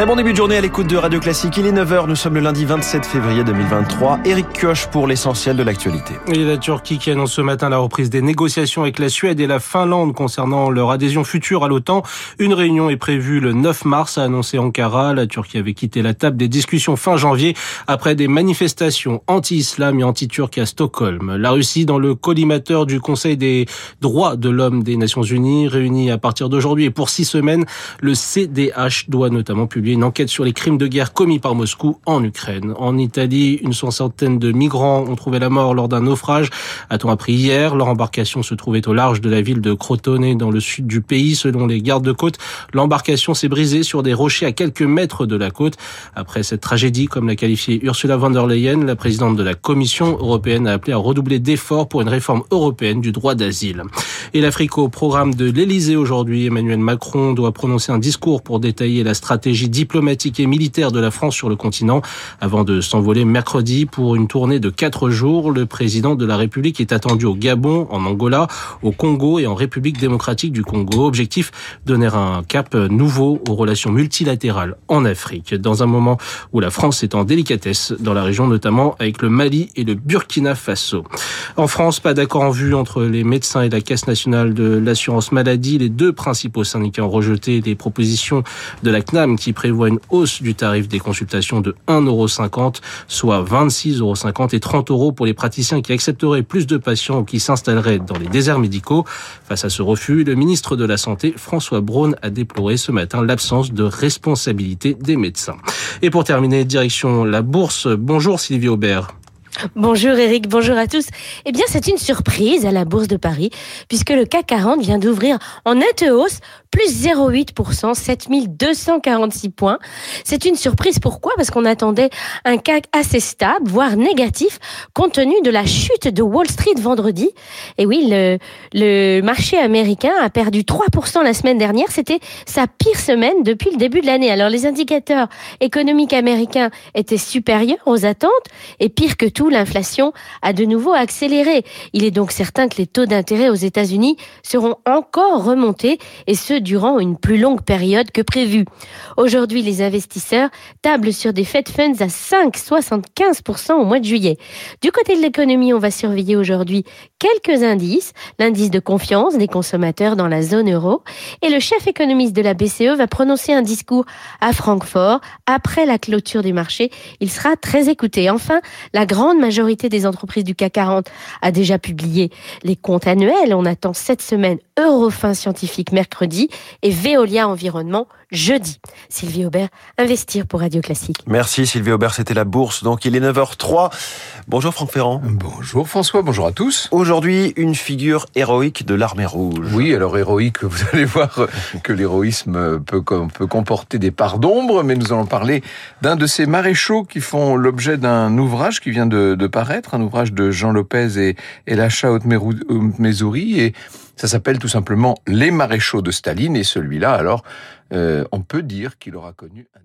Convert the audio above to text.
Très bon début de journée à l'écoute de Radio Classique. Il est 9h, nous sommes le lundi 27 février 2023. Eric Kioch pour l'essentiel de l'actualité. Et la Turquie qui annonce ce matin la reprise des négociations avec la Suède et la Finlande concernant leur adhésion future à l'OTAN. Une réunion est prévue le 9 mars, a annoncé Ankara. La Turquie avait quitté la table des discussions fin janvier après des manifestations anti-islam et anti-turques à Stockholm. La Russie dans le collimateur du Conseil des droits de l'homme des Nations Unies, réuni à partir d'aujourd'hui et pour six semaines, le CDH doit notamment publier une enquête sur les crimes de guerre commis par Moscou en Ukraine. En Italie, une soixantaine de migrants ont trouvé la mort lors d'un naufrage, a-t-on appris hier. Leur embarcation se trouvait au large de la ville de Crotone dans le sud du pays. Selon les gardes de côte, l'embarcation s'est brisée sur des rochers à quelques mètres de la côte. Après cette tragédie, comme l'a qualifié Ursula von der Leyen, la présidente de la Commission européenne a appelé à redoubler d'efforts pour une réforme européenne du droit d'asile. Et l'Afrique au programme de l'Elysée aujourd'hui, Emmanuel Macron doit prononcer un discours pour détailler la stratégie diplomatique et militaire de la France sur le continent avant de s'envoler mercredi pour une tournée de quatre jours. Le président de la République est attendu au Gabon, en Angola, au Congo et en République démocratique du Congo. Objectif, donner un cap nouveau aux relations multilatérales en Afrique. Dans un moment où la France est en délicatesse dans la région, notamment avec le Mali et le Burkina Faso. En France, pas d'accord en vue entre les médecins et la Caisse nationale de l'assurance maladie. Les deux principaux syndicats ont rejeté des propositions de la CNAM qui prévoit une hausse du tarif des consultations de 1,50€, soit 26,50€ et 30 euros pour les praticiens qui accepteraient plus de patients ou qui s'installeraient dans les déserts médicaux. Face à ce refus, le ministre de la Santé, François Braun, a déploré ce matin l'absence de responsabilité des médecins. Et pour terminer, direction la bourse. Bonjour Sylvie Aubert. Bonjour Eric, bonjour à tous. Eh bien, c'est une surprise à la Bourse de Paris, puisque le CAC 40 vient d'ouvrir en nette hausse, plus 0,8%, 7246 points. C'est une surprise, pourquoi? Parce qu'on attendait un CAC assez stable, voire négatif, compte tenu de la chute de Wall Street vendredi. Et oui, le, le marché américain a perdu 3% la semaine dernière, c'était sa pire semaine depuis le début de l'année. Alors les indicateurs économiques américains étaient supérieurs aux attentes, et pire que tout, l'inflation a de nouveau accéléré. Il est donc certain que les taux d'intérêt aux États-Unis seront encore remontés et ce durant une plus longue période que prévu. Aujourd'hui, les investisseurs tablent sur des Fed Funds à 5,75% au mois de juillet. Du côté de l'économie, on va surveiller aujourd'hui quelques indices. L'indice de confiance des consommateurs dans la zone euro et le chef économiste de la BCE va prononcer un discours à Francfort après la clôture du marché. Il sera très écouté. Enfin, la grande majorité des entreprises du CAC 40 a déjà publié les comptes annuels. On attend cette semaine Eurofin Scientifique mercredi et Veolia Environnement jeudi. Sylvie Aubert, investir pour Radio Classique. Merci Sylvie Aubert, c'était la bourse. Donc il est 9h03. Bonjour Franck Ferrand. Bonjour François, bonjour à tous. Aujourd'hui, une figure héroïque de l'armée rouge. Oui, alors héroïque, vous allez voir que l'héroïsme peut, peut comporter des parts d'ombre, mais nous allons parler d'un de ces maréchaux qui font l'objet d'un ouvrage qui vient de, de, paraître, un ouvrage de Jean Lopez et, et Lacha Haute-Mézourie, et ça s'appelle tout simplement Les maréchaux de Staline, et celui-là, alors, euh, on peut dire qu'il aura connu un